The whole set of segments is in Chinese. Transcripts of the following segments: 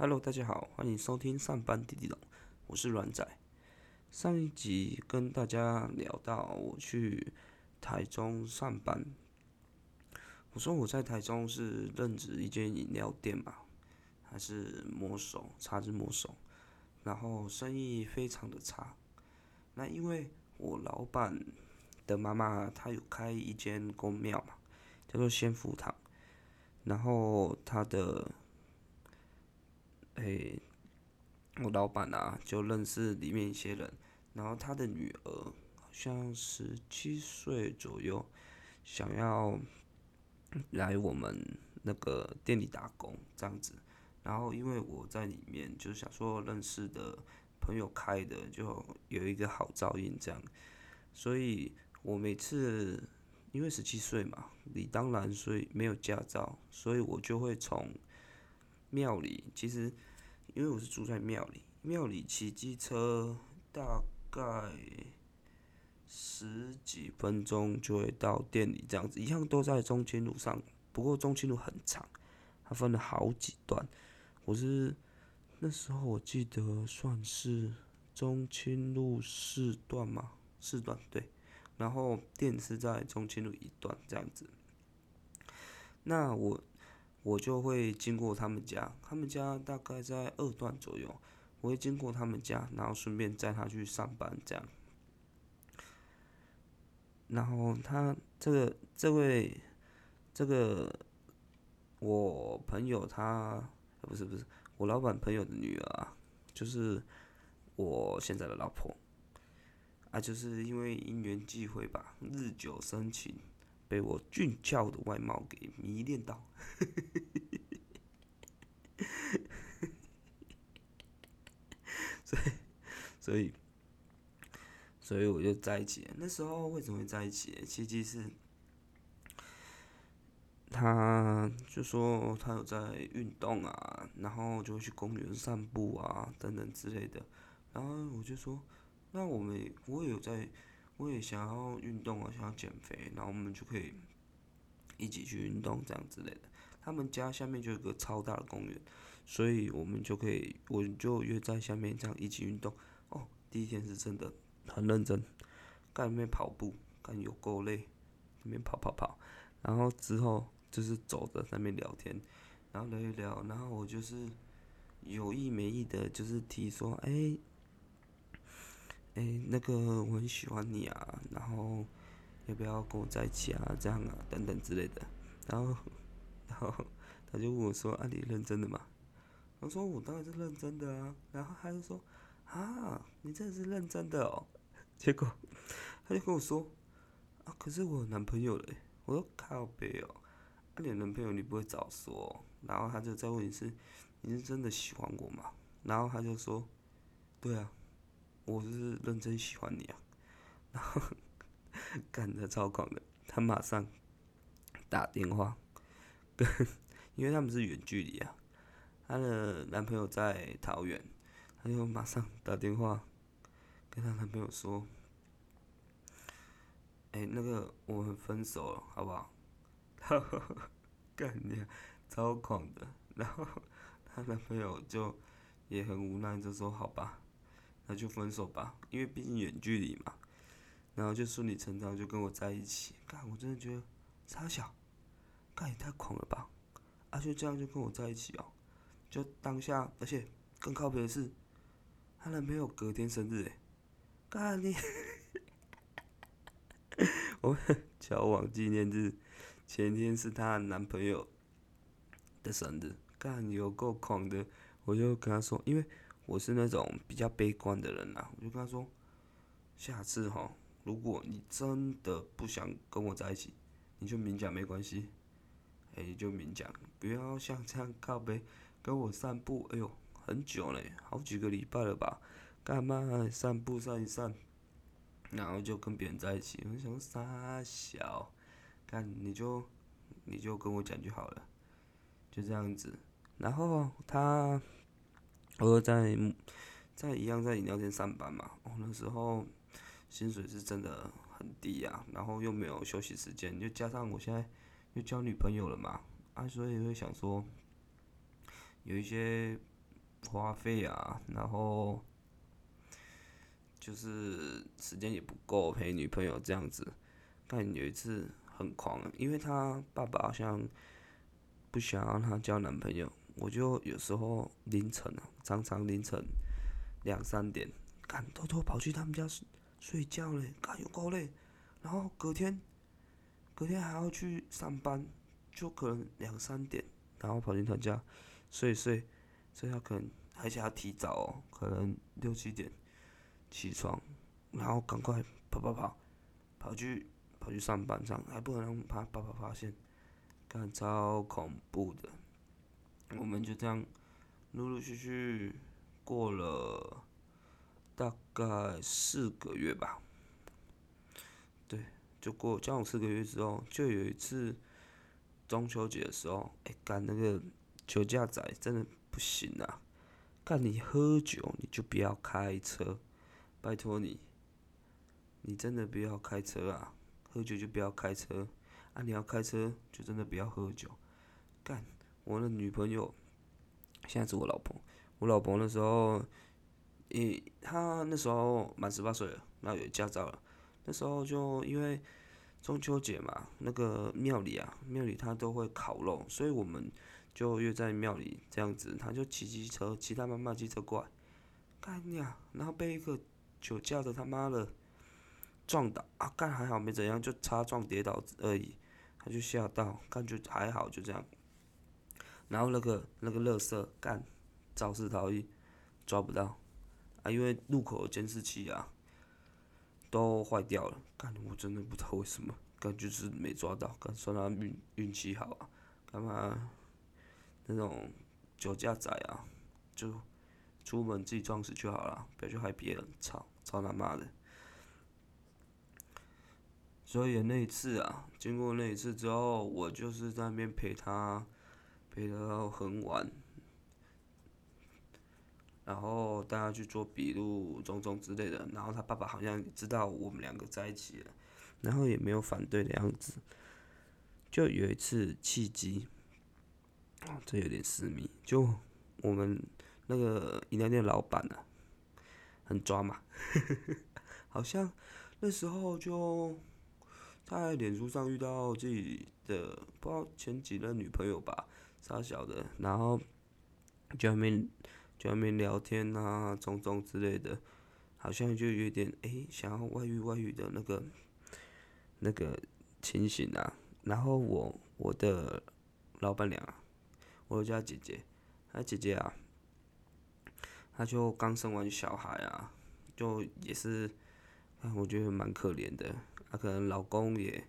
Hello，大家好，欢迎收听上班滴滴龙，我是软仔。上一集跟大家聊到我去台中上班，我说我在台中是任职一间饮料店嘛，还是魔手，茶之魔手，然后生意非常的差。那因为我老板的妈妈她有开一间公庙嘛，叫做仙福堂，然后她的诶，我老板啊，就认识里面一些人，然后他的女儿好像十七岁左右，想要来我们那个店里打工这样子，然后因为我在里面，就是想说认识的朋友开的，就有一个好照应这样，所以我每次因为十七岁嘛，理当然所以没有驾照，所以我就会从庙里其实。因为我是住在庙里，庙里骑机车大概十几分钟就会到店里，这样子一样都在中清路上。不过中清路很长，它分了好几段。我是那时候我记得算是中清路四段嘛，四段对。然后店是在中清路一段这样子。那我。我就会经过他们家，他们家大概在二段左右，我会经过他们家，然后顺便载他去上班这样。然后他这个这位这个我朋友他不是不是我老板朋友的女儿，就是我现在的老婆啊，就是因为因缘际会吧，日久生情。被我俊俏的外貌给迷恋到，所以，所以，所以我就在一起。那时候为什么会在一起？其实是，他就说他有在运动啊，然后就会去公园散步啊，等等之类的。然后我就说，那我们我也有在。我也想要运动啊，想要减肥，然后我们就可以一起去运动这样之类的。他们家下面就有个超大的公园，所以我们就可以，我就约在下面这样一起运动。哦，第一天是真的很认真，干那边跑步，干有够累，那边跑跑跑，然后之后就是走着那边聊天，然后聊一聊，然后我就是有意没意的，就是提说，哎。哎，那个我很喜欢你啊，然后要不要跟我在一起啊？这样啊，等等之类的。然后，然后他就问我说：“啊，你认真的吗？”我说：“我当然是认真的啊。”然后他就说：“啊，你真的是认真的哦。”结果他就跟我说：“啊，可是我有男朋友了。”我说：“靠背哦，啊，你男朋友你不会早说。”然后他就再问一次：“你是真的喜欢我吗？”然后他就说：“对啊。”我是认真喜欢你啊，然后干的超狂的，他马上打电话跟，因为他们是远距离啊，她的男朋友在桃园，她就马上打电话跟她男朋友说：“哎，那个我们分手了，好不好？” 干你超狂的，然后她男朋友就也很无奈，就说：“好吧。”那就分手吧，因为毕竟远距离嘛。然后就顺理成章就跟我在一起。干，我真的觉得差小，干也太狂了吧！啊，就这样就跟我在一起哦，就当下，而且更靠谱的是，她男朋友隔天生日诶。干你！我们交往纪念日前天是她男朋友的生日，干有够狂的，我就跟他说，因为。我是那种比较悲观的人呐，我就跟他说，下次哈，如果你真的不想跟我在一起，你就明讲没关系，哎，就明讲，不要像这样靠背跟我散步，哎呦，很久嘞，好几个礼拜了吧，干嘛散步散一散，然后就跟别人在一起，我想傻小，看你就你就跟我讲就好了，就这样子，然后他。我在在一样在饮料店上班嘛，哦那时候薪水是真的很低呀，然后又没有休息时间，就加上我现在又交女朋友了嘛，啊所以会想说有一些花费啊，然后就是时间也不够陪女朋友这样子。但有一次很狂，因为他爸爸好像不想让他交男朋友，我就有时候凌晨啊，常常凌晨两三点，敢偷偷跑去他们家睡睡觉嘞，敢有够累。然后隔天，隔天还要去上班，就可能两三点，然后跑进他家睡睡，睡到可能而且要提早哦，可能六七点起床，然后赶快跑跑跑跑去跑去上班上，还不能让他爸爸发现，干超恐怖的。我们就这样陆陆续续过了大概四个月吧。对就过交往四个月之后，就有一次中秋节的时候，哎，干那个酒驾仔真的不行啊！干你喝酒你就不要开车，拜托你，你真的不要开车啊！喝酒就不要开车啊！你要开车就真的不要喝酒。干我的女朋友，现在是我老婆。我老婆那时候，诶，她那时候满十八岁了，然后有驾照了。那时候就因为中秋节嘛，那个庙里啊，庙里他都会烤肉，所以我们就约在庙里这样子。他就骑机车，骑他妈妈机车过来，干呀，然后被一个酒驾的他妈的撞倒啊！干还好没怎样，就擦撞跌倒而已。他就吓到，感觉还好就这样。然后那个那个乐色干肇事逃逸，抓不到啊，因为路口监视器啊。都坏掉了，干我真的不知道为什么，感觉是没抓到，干算他运运气好啊，干嘛那种酒驾仔啊，就出门自己撞死就好了，不要去害别人，操，操他妈的！所以那一次啊，经过那一次之后，我就是在那边陪他，陪到很晚。然后带他去做笔录、种种之类的，然后他爸爸好像知道我们两个在一起了，然后也没有反对的样子。就有一次契机，这有点私密。就我们那个饮料店老板啊，很抓嘛，好像那时候就在脸书上遇到自己的不知道前几任女朋友吧，傻小的，然后就没。就外面聊天啊，种种之类的，好像就有点诶，想要外遇外遇的那个那个情形啊。然后我我的老板娘，我家姐姐，她姐姐啊，她就刚生完小孩啊，就也是，我觉得蛮可怜的。她可能老公也，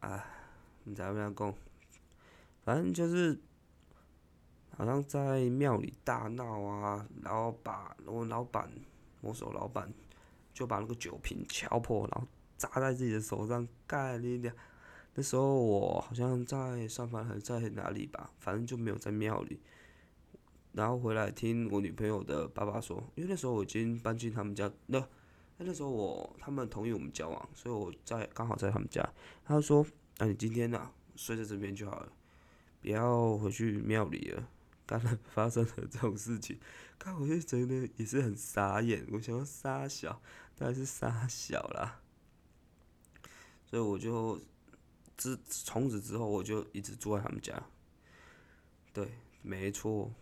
啊，你知道怎讲？反正就是。好像在庙里大闹啊，然后把我老板，我手老板就把那个酒瓶敲破，然后砸在自己的手上，盖你俩。那时候我好像在上班还是在哪里吧，反正就没有在庙里。然后回来听我女朋友的爸爸说，因为那时候我已经搬进他们家，那那时候我他们同意我们交往，所以我在刚好在他们家。他就说：“那你今天呢睡在这边就好了，不要回去庙里了。”刚才发生了这种事情，看我就真的也是很傻眼。我想要傻小，当然是傻小啦。所以我就自从此之后，我就一直住在他们家。对，没错，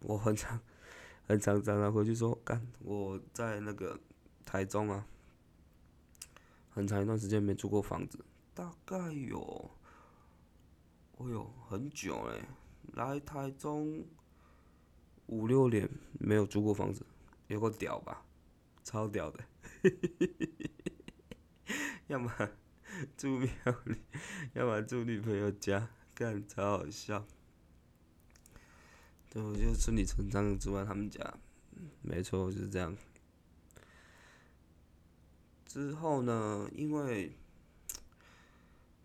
我很常很常常常回去说，干我在那个台中啊，很长一段时间没租过房子，大概有，哦哟，很久嘞。来台中五六年没有租过房子，有个屌吧，超屌的，要么住庙里，要么住女朋友家，干超好笑。对，我就顺理成章住在他们家，没错，就是这样。之后呢，因为。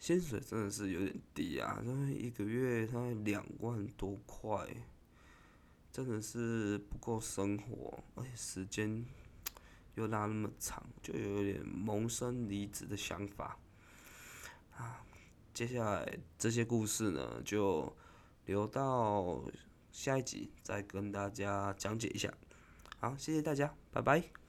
薪水真的是有点低啊，因为一个月才两万多块，真的是不够生活，而且时间又拉那么长，就有点萌生离职的想法。啊，接下来这些故事呢，就留到下一集再跟大家讲解一下。好，谢谢大家，拜拜。